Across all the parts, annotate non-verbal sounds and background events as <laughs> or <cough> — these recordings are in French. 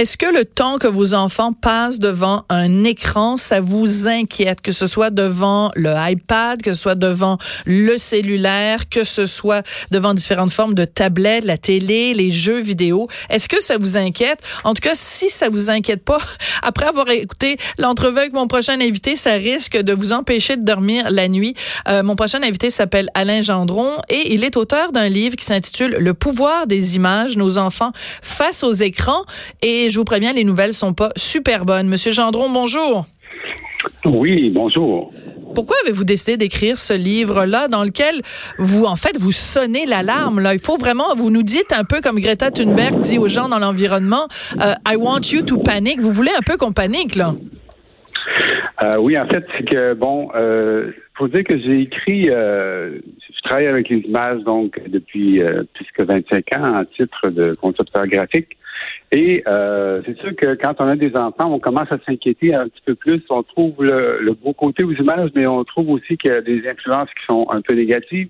Est-ce que le temps que vos enfants passent devant un écran, ça vous inquiète, que ce soit devant le iPad, que ce soit devant le cellulaire, que ce soit devant différentes formes de tablettes, la télé, les jeux vidéo? Est-ce que ça vous inquiète? En tout cas, si ça vous inquiète pas, <laughs> après avoir écouté l'entrevue avec mon prochain invité, ça risque de vous empêcher de dormir la nuit. Euh, mon prochain invité s'appelle Alain Gendron et il est auteur d'un livre qui s'intitule Le pouvoir des images, nos enfants face aux écrans. Et je vous préviens, les nouvelles sont pas super bonnes. Monsieur Gendron, bonjour. Oui, bonjour. Pourquoi avez-vous décidé d'écrire ce livre-là dans lequel vous, en fait, vous sonnez l'alarme? Là, il faut vraiment, vous nous dites un peu comme Greta Thunberg dit aux gens dans l'environnement, euh, I want you to panic. Vous voulez un peu qu'on panique, là? Euh, oui, en fait, c'est que bon, euh, faut dire que j'ai écrit, euh, je travaille avec les images donc depuis plus que 25 ans en titre de concepteur graphique. Et euh, c'est sûr que quand on a des enfants, on commence à s'inquiéter un petit peu plus. On trouve le, beau côté aux images, mais on trouve aussi qu'il y a des influences qui sont un peu négatives.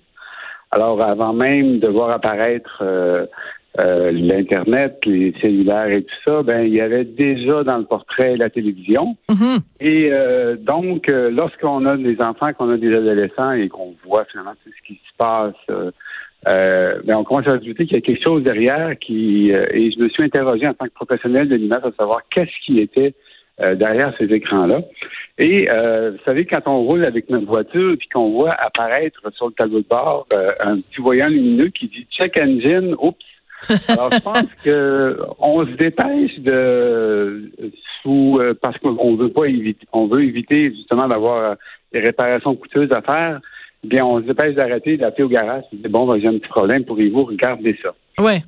Alors, avant même de voir apparaître euh, euh, l'Internet, les cellulaires et tout ça, ben il y avait déjà dans le portrait la télévision. Mm-hmm. Et donc, lorsqu'on a des enfants, qu'on a des adolescents et qu'on voit finalement tout ce qui se passe euh, ben, on commence à ajouter qu'il y a quelque chose derrière qui euh, et je me suis interrogé en tant que professionnel de l'image à savoir qu'est-ce qui était euh, derrière ces écrans-là. Et vous savez, quand on roule avec notre voiture puis qu'on voit apparaître sur le tableau de bord un petit voyant lumineux qui dit check engine, oups. <laughs> Alors je pense que on se dépêche de sous parce qu'on veut pas éviter on veut éviter justement d'avoir des réparations coûteuses à faire bien, on se dépêche d'arrêter, d'appeler au garage, dit bon, j'ai un petit problème, pourriez-vous regarder ça? Ouais.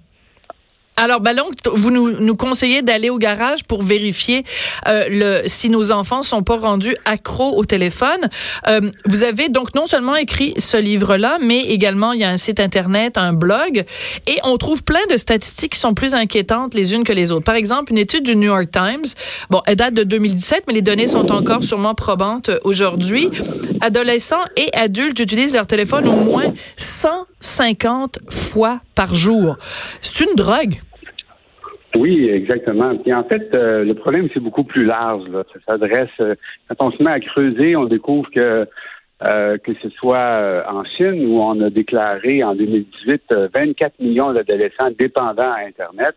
Alors, Ballon, vous nous, nous conseillez d'aller au garage pour vérifier euh, le, si nos enfants sont pas rendus accros au téléphone. Euh, vous avez donc non seulement écrit ce livre-là, mais également il y a un site internet, un blog, et on trouve plein de statistiques qui sont plus inquiétantes les unes que les autres. Par exemple, une étude du New York Times, bon, elle date de 2017, mais les données sont encore sûrement probantes aujourd'hui. Adolescents et adultes utilisent leur téléphone au moins 150 fois par jour. C'est une drogue. Oui, exactement. Puis en fait, euh, le problème, c'est beaucoup plus large. Ça s'adresse, euh, quand on se met à creuser, on découvre que euh, que ce soit en Chine où on a déclaré en 2018 24 millions d'adolescents dépendants à Internet.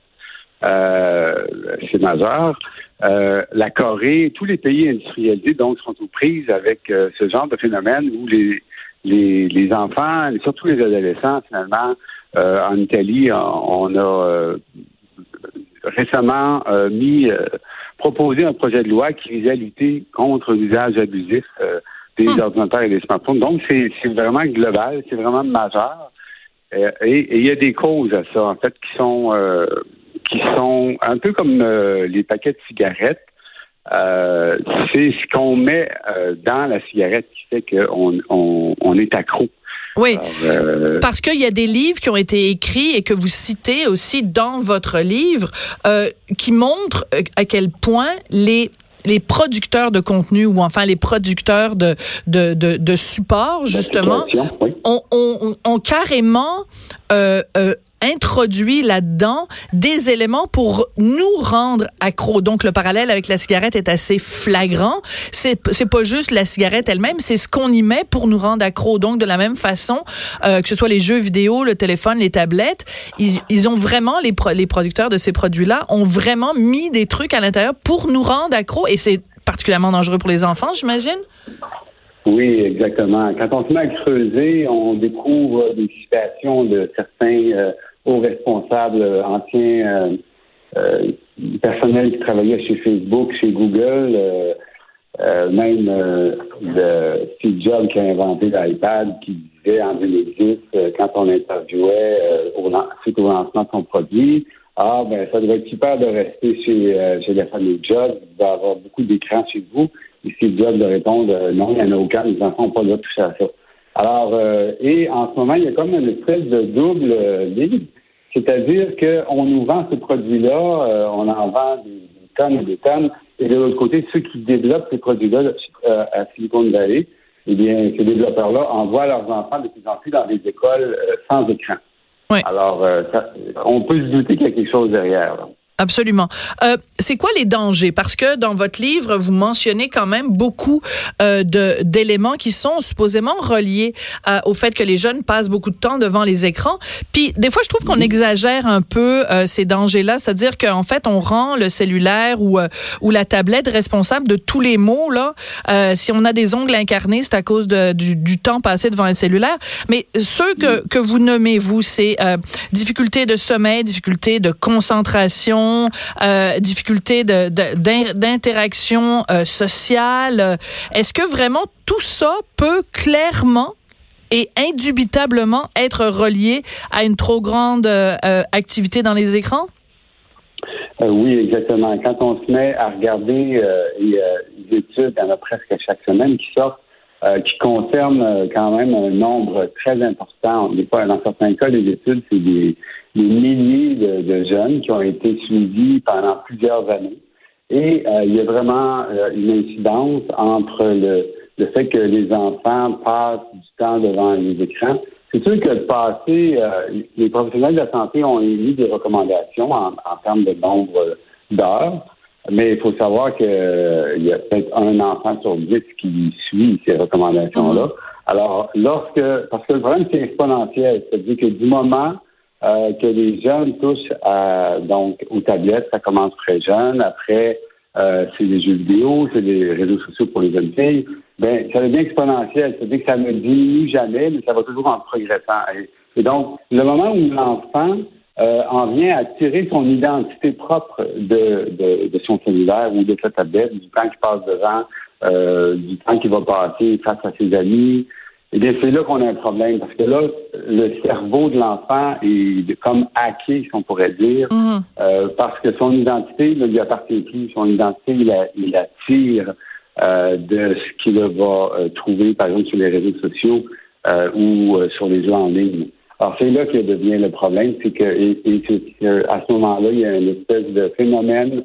c'est majeur. la Corée, tous les pays industrialisés donc sont aux prises avec ce genre de phénomène où les, les, les enfants, surtout les adolescents, finalement, en Italie, on a récemment euh, mis euh, proposé un projet de loi qui visait à lutter contre l'usage abusif euh, des hmm. ordinateurs et des smartphones. Donc, c'est vraiment global, c'est vraiment majeur. et il y a des causes à ça, en fait, qui sont qui sont un peu comme les paquets de cigarettes. c'est ce qu'on met dans la cigarette qui fait qu'on on est accro. Oui, euh, parce qu'il y a des livres qui ont été écrits et que vous citez aussi dans votre livre euh, qui montrent euh, à quel point les les producteurs de contenu ou enfin les producteurs de de, de, de support justement ont, ont, ont, carrément euh, euh, introduit là-dedans des éléments pour nous rendre accros. Donc le parallèle avec la cigarette est assez flagrant. C'est c'est pas juste la cigarette elle-même, c'est ce qu'on y met pour nous rendre accros. Donc de la même façon euh, que ce soit les jeux vidéo, le téléphone, les tablettes, ils, ils ont vraiment les les producteurs de ces produits-là ont vraiment mis des trucs à l'intérieur pour nous rendre accros et c'est particulièrement dangereux pour les enfants, j'imagine? Oui, exactement. Quand on se met à creuser, on découvre des situations de certains euh, hauts responsables, euh, anciens euh, personnels qui travaillaient chez Facebook, chez Google, même Steve Jobs qui a inventé l'iPad, qui disait en 2010, quand on interviewait au, suite au lancement de son produit, Ah, ben, ça devrait être super de rester chez, euh, chez la famille Job. Vous devez avoir beaucoup d'écrans chez vous. Et si le Job de répondre euh, non, il n'y en a aucun, les enfants n'ont pas le droit de à ça. Alors, euh, et en ce moment, il y a comme une espèce de double ligne. C'est-à-dire qu'on nous vend ce produit-là, on en vend des, tonnes et des tonnes. Et de l'autre côté, ceux qui développent ces produits-là à Silicon Valley, eh bien, ces développeurs-là envoient leurs enfants de plus en plus dans des écoles sans écran. Alors, euh, on peut se douter qu'il y a quelque chose derrière. Là. Absolument. Euh, c'est quoi les dangers? Parce que dans votre livre, vous mentionnez quand même beaucoup euh, de d'éléments qui sont supposément reliés euh, au fait que les jeunes passent beaucoup de temps devant les écrans. Puis des fois, je trouve qu'on exagère un peu euh, ces dangers-là, c'est-à-dire qu'en fait, on rend le cellulaire ou euh, ou la tablette responsable de tous les maux. Là, si on a des ongles incarnés, c'est à cause de, du, du, temps passé devant un cellulaire. Mais ceux que que vous nommez vous, c'est difficulté de sommeil, difficulté de concentration euh, difficultés d'interaction euh, sociale. Est-ce que vraiment tout ça peut clairement et indubitablement être relié à une trop grande euh, activité dans les écrans? oui, exactement. Quand on se met à regarder les études, il y en a presque chaque semaine qui sortent, qui concernent quand même un nombre très important. Fois, dans certains cas, les études, c'est des, des milliers de, jeunes qui ont été suivis pendant plusieurs années. Et euh, il y a vraiment euh, une incidence entre le, le, fait que les enfants passent du temps devant les écrans. C'est sûr que le passé, euh, les professionnels de la santé ont émis des recommandations en, en termes de nombre d'heures, mais il faut savoir qu'il y a peut-être un enfant sur dix qui suit ces recommandations-là. Mm-hmm. Alors, lorsque, parce que le problème, c'est exponentiel, c'est-à-dire que du moment euh, que les jeunes touchent à, donc aux tablettes. Ça commence très jeune. Après, euh, c'est les jeux vidéo, c'est les réseaux sociaux pour les jeunes filles. Ben, ça devient exponentiel. C'est-à-dire que ça ne diminue jamais, mais ça va toujours en progressant. Et, donc, le moment où l'enfant euh, en vient à tirer son identité propre de, de, de, son cellulaire ou de sa tablette, du temps qu'il passe devant, euh, du temps qu'il va passer face à ses amis, eh bien, c'est là qu'on a un problème, parce que là, le cerveau de l'enfant est comme hacké, si on pourrait dire, mhm. euh, parce que son identité ne lui appartient plus. Son identité, il la, il tire euh, de ce qu'il va euh, trouver, par exemple, sur les réseaux sociaux ou sur les jeux en ligne. Alors, c'est là que devient le problème, c'est que et, à ce moment-là, il y a une espèce de phénomène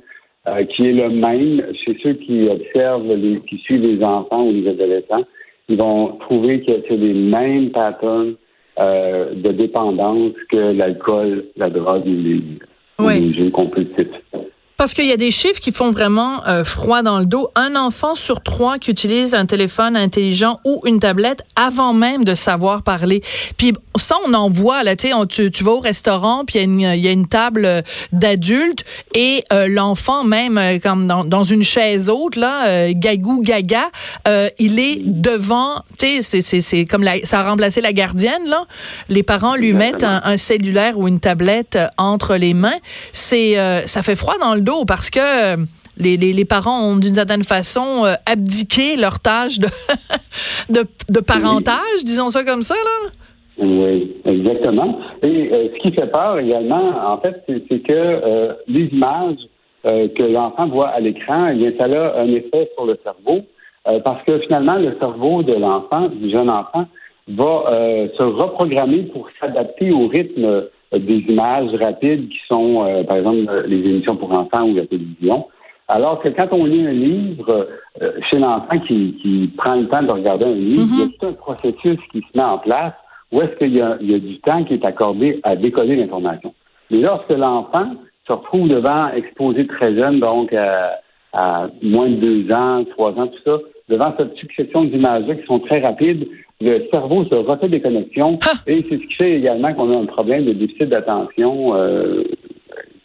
qui est le même chez ceux qui observent, les, qui suivent les enfants ou les adolescents ils vont trouver que c'est les mêmes patterns euh, de dépendance que l'alcool, la drogue ou les, les jeux compulsifs. Parce qu'il y a des chiffres qui font vraiment euh, froid dans le dos. Un enfant sur trois qui utilise un téléphone intelligent ou une tablette avant même de savoir parler. Puis ça, on en voit là. Tu, tu vas au restaurant, puis il y, a une table euh, d'adultes et euh, l'enfant même comme dans, une chaise haute là, gagou gaga, il est devant. Tu sais, c'est comme la, ça a remplacé la gardienne là. Les parents lui mettent un, un, cellulaire ou une tablette entre les mains. C'est ça fait froid dans le dos parce que euh, les, parents ont d'une certaine façon euh, abdiqué leur tâche <laughs> de, de, parentage, disons ça comme ça, là. Oui, exactement. Et euh, ce qui fait peur également, en fait, c'est que les images que l'enfant voit à l'écran, eh bien, ça a un effet sur le cerveau, parce que finalement, le cerveau de l'enfant, du jeune enfant, va se reprogrammer pour s'adapter au rythme des images rapides qui sont, euh, par exemple, les émissions pour enfants ou la télévision. Alors que quand on lit un livre, euh, chez l'enfant qui, qui, prend le temps de regarder un livre, il y a mm-hmm. tout un processus qui se met en place où est-ce qu'il y, a du temps qui est accordé à décoder l'information. Mais lorsque l'enfant se retrouve devant, exposé très jeune, donc à, à moins de deux ans, trois ans, tout ça, devant cette succession d'images-là qui sont très rapides, le cerveau se refait des connexions ah! et c'est ce qui fait également qu'on a un problème de déficit d'attention euh,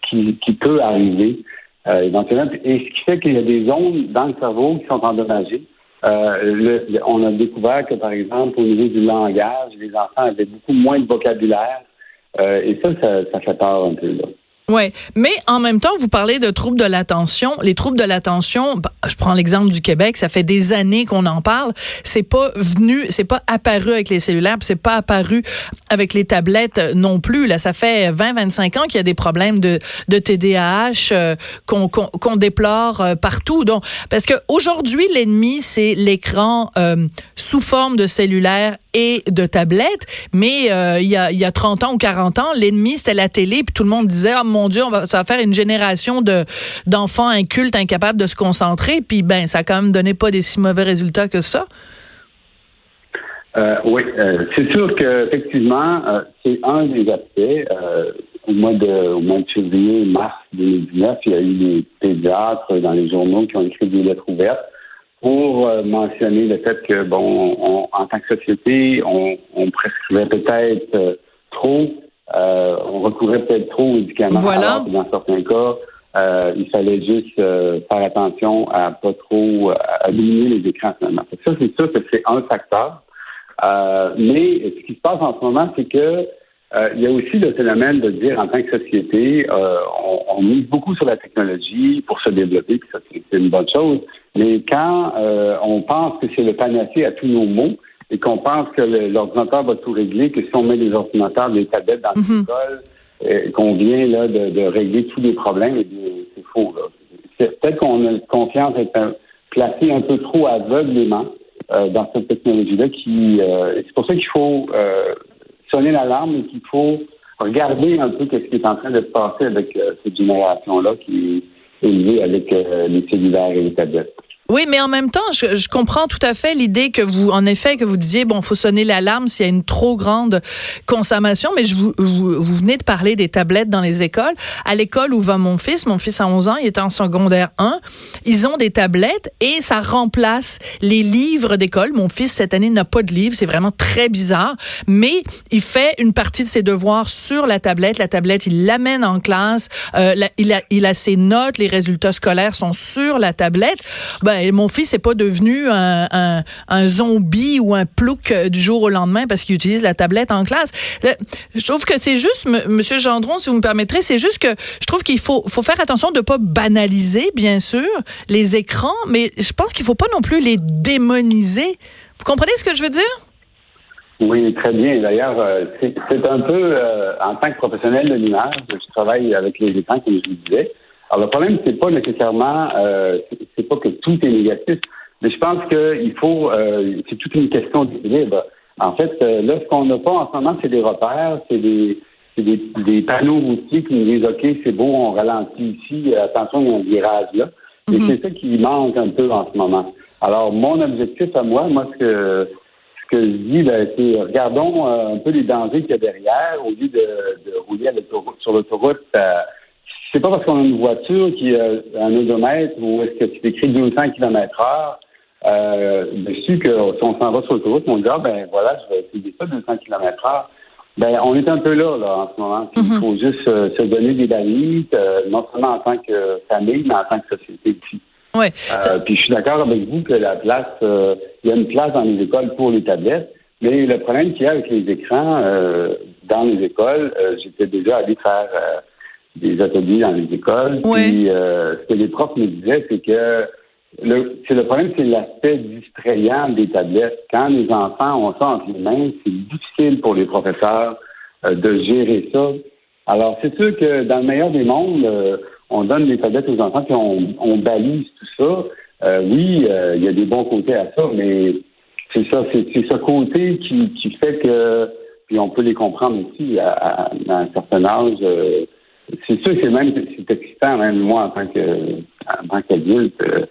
qui, peut arriver euh, éventuellement. Et ce qui fait qu'il y a des zones dans le cerveau qui sont endommagées. Euh, on a découvert que, par exemple, au niveau du langage, les enfants avaient beaucoup moins de vocabulaire. et ça, ça, fait peur un peu. Là. Ouais, mais en même temps, vous parlez de troubles de l'attention. Les troubles de l'attention, bah, je prends l'exemple du Québec, ça fait des années qu'on en parle. C'est pas venu, c'est pas apparu avec les cellulaires, c'est pas apparu avec les tablettes non plus. Là, ça fait 20-25 ans qu'il y a des problèmes de, TDAH euh, qu'on déplore euh, partout. Donc, parce que aujourd'hui, l'ennemi, c'est l'écran euh, sous forme de cellulaire et de tablettes. Mais il y a il y a 30 ans ou 40 ans, l'ennemi c'était la télé, puis tout le monde disait oh, mon Dieu, on va, ça va faire une génération de d'enfants incultes, incapables de se concentrer. Puis ben, ça a quand même donné pas des si mauvais résultats que ça. Euh, oui, euh, c'est sûr qu'effectivement, euh, c'est un des aspects. au mois de au mois de février, mars 2019, il y a eu des pédiatres dans les journaux qui ont écrit des lettres ouvertes pour mentionner le fait que, bon, en tant que société, on, on prescrivait peut-être trop euh, on recourait peut-être trop aux médicaments. Voilà. dans certains cas, euh, il fallait juste euh, faire attention à pas trop à diminuer les écrans finalement. Ça, c'est sûr que c'est un facteur. mais ce qui se passe en ce moment, c'est que il y a aussi le phénomène de dire en tant que société, on, on, mise beaucoup sur la technologie pour se développer, puis ça c'est une bonne chose. Mais quand on pense que c'est le panacée à tous nos maux, et qu'on pense que l'ordinateur va tout régler, que si on met des ordinateurs, des tablettes dans mhm. l'école, euh, qu'on vient là de, régler tous les problèmes, eh c'est faux. Peut-être qu'on a confiance être placé un peu trop aveuglément euh, dans cette technologie-là. Qui, euh, c'est pour ça qu'il faut sonner l'alarme et qu'il faut regarder un peu ce qui est en train de se passer avec cette génération-là qui est élevée avec les cellulaires et les tablettes. Oui, mais en même temps, je, je comprends tout à fait l'idée que vous, en effet, que vous disiez, bon, faut sonner l'alarme s'il y a une trop grande consommation, mais je vous, vous, venez de parler des tablettes dans les écoles. À l'école où va mon fils, mon fils a 11 ans, il est en secondaire 1, ils ont des tablettes et ça remplace les livres d'école. Mon fils, cette année, n'a pas de livres, c'est vraiment très bizarre, mais il fait une partie de ses devoirs sur la tablette. La tablette, il l'amène en classe, euh, il, a, il a ses notes, les résultats scolaires sont sur la tablette. Ben, ben, mon fils n'est pas devenu un, zombie ou un plouc euh, du jour au lendemain parce qu'il utilise la tablette en classe. Je trouve que c'est juste, Monsieur Gendron, si vous me permettrez, c'est juste que je trouve qu'il faut, faut faire attention de ne pas banaliser, bien sûr, les écrans, mais je pense qu'il ne faut pas non plus les démoniser. Vous comprenez ce que je veux dire? Oui, très bien. D'ailleurs, euh, c'est un peu, euh, en tant que professionnel de l'image, je travaille avec les écrans, comme je vous disais. Alors, le problème, c'est pas nécessairement, euh, c'est pas que tout est négatif, mais je pense qu'il faut, euh, c'est toute une question d'équilibre. En fait, euh, là, ce qu'on n'a pas en ce moment, c'est des repères, c'est des, des, des, panneaux routiers qui nous disent, OK, c'est beau, on ralentit ici, attention, il y a un virage là. Et mhm. c'est ça qui manque un peu en ce moment. Alors, mon objectif à moi, moi, ce que, ce que je dis, ben, c'est regardons un peu les dangers qu'il y a derrière au lieu de, de rouler sur l'autoroute c'est pas parce qu'on a une voiture qui a un odomètre ou est-ce que tu écris 200 km heure euh, dessus que si on s'en va sur l'autoroute, on dit ah ben voilà, je vais essayer ça 200 km heure. Ben on est un peu là là en ce moment. Il mhm. faut juste euh, se donner des balises, euh, non seulement en tant que famille, mais en tant que société aussi. Ouais. Euh, puis je suis d'accord avec vous que la place, il y a une place dans les écoles pour les tablettes, mais le problème qu'il y a avec les écrans dans les écoles, j'étais déjà allé faire des ateliers dans les écoles. Puis euh, ce que les profs me disaient, c'est que le, c'est le problème, c'est l'aspect distrayant des tablettes. Quand les enfants ont ça entre les mains, c'est difficile pour les professeurs euh, de gérer ça. Alors, c'est sûr que dans le meilleur des mondes, euh, on donne les tablettes aux enfants, puis on, on balise tout ça. oui, il y a des bons côtés à ça, mais c'est ça, c'est, ce côté qui, qui fait que, puis on peut les comprendre aussi à, un certain âge c'est sûr que même c'est excitant, même moi en tant que en tant qu'adulte, euh,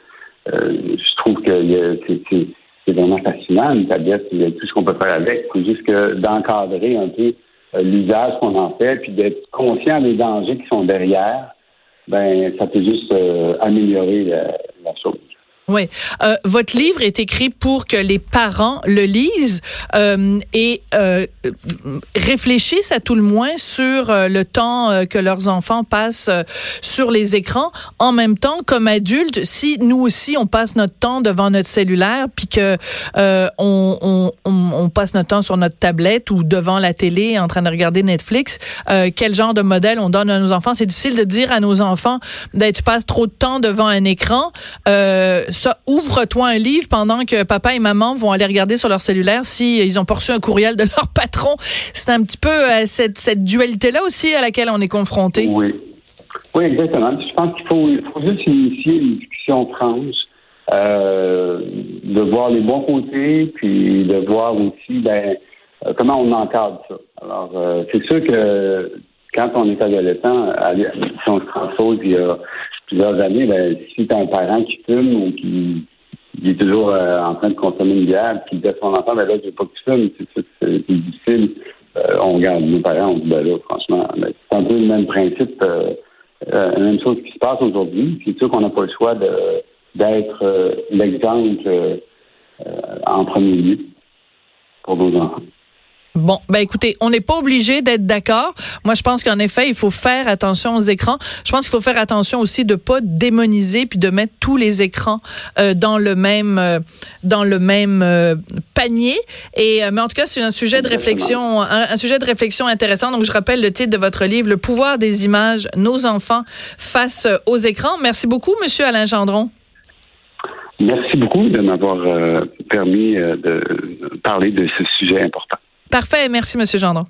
euh, je trouve que c'est vraiment fascinant une tablette, il y a tout ce qu'on peut faire avec. C'est juste que d'encadrer un peu euh, l'usage qu'on en fait, puis d'être conscient des dangers qui sont derrière, ben ça peut juste améliorer la chose. Oui. Euh, votre livre est écrit pour que les parents le lisent euh, et euh, réfléchissent à tout le moins sur euh, le temps euh, que leurs enfants passent sur les écrans. En même temps, comme adultes, si nous aussi on passe notre temps devant notre cellulaire, puis que on, on, on, passe notre temps sur notre tablette ou devant la télé en train de regarder Netflix, quel genre de modèle on donne à nos enfants? C'est difficile de dire à nos enfants, ben, tu passes trop de temps devant un écran. Euh, ça, ouvre-toi un livre pendant que papa et maman vont aller regarder sur leur cellulaire si ils ont reçu un courriel de <laughs> leur patron. C'est un petit peu euh, cette, dualité-là aussi à laquelle on est confronté. Oui. Oui, exactement. Je pense qu'il faut, juste initier une discussion franche, euh, de voir les bons côtés, puis de voir aussi ben, euh, comment on encadre ça. Alors, c'est sûr que quand on est adolescent, si on se transpose il y a plusieurs années, ben, si tu as un parent qui fume ou qui, est toujours euh, en train de consommer une bière, qui dit à son enfant, ben là, je veux pas que tu fumes, c'est difficile. Euh, on regarde nos parents, on dit, ben là, franchement, ben, c'est un peu le même principe, euh, la même chose qui se passe aujourd'hui. C'est sûr qu'on n'a pas le choix d'être l'exemple en premier lieu pour nos enfants. Bon, ben écoutez, on n'est pas obligé d'être d'accord. Moi, je pense qu'en effet, il faut faire attention aux écrans. Je pense qu'il faut faire attention aussi de pas démoniser puis de mettre tous les écrans euh, dans le même euh, dans le même euh, panier. Et mais en tout cas, c'est un sujet de réflexion, un, sujet de réflexion intéressant. Donc, je rappelle le titre de votre livre, Le pouvoir des images, nos enfants face aux écrans. Merci beaucoup, Monsieur Alain Gendron. Merci beaucoup de m'avoir permis de parler de ce sujet important. Parfait. Merci, Monsieur Gendron.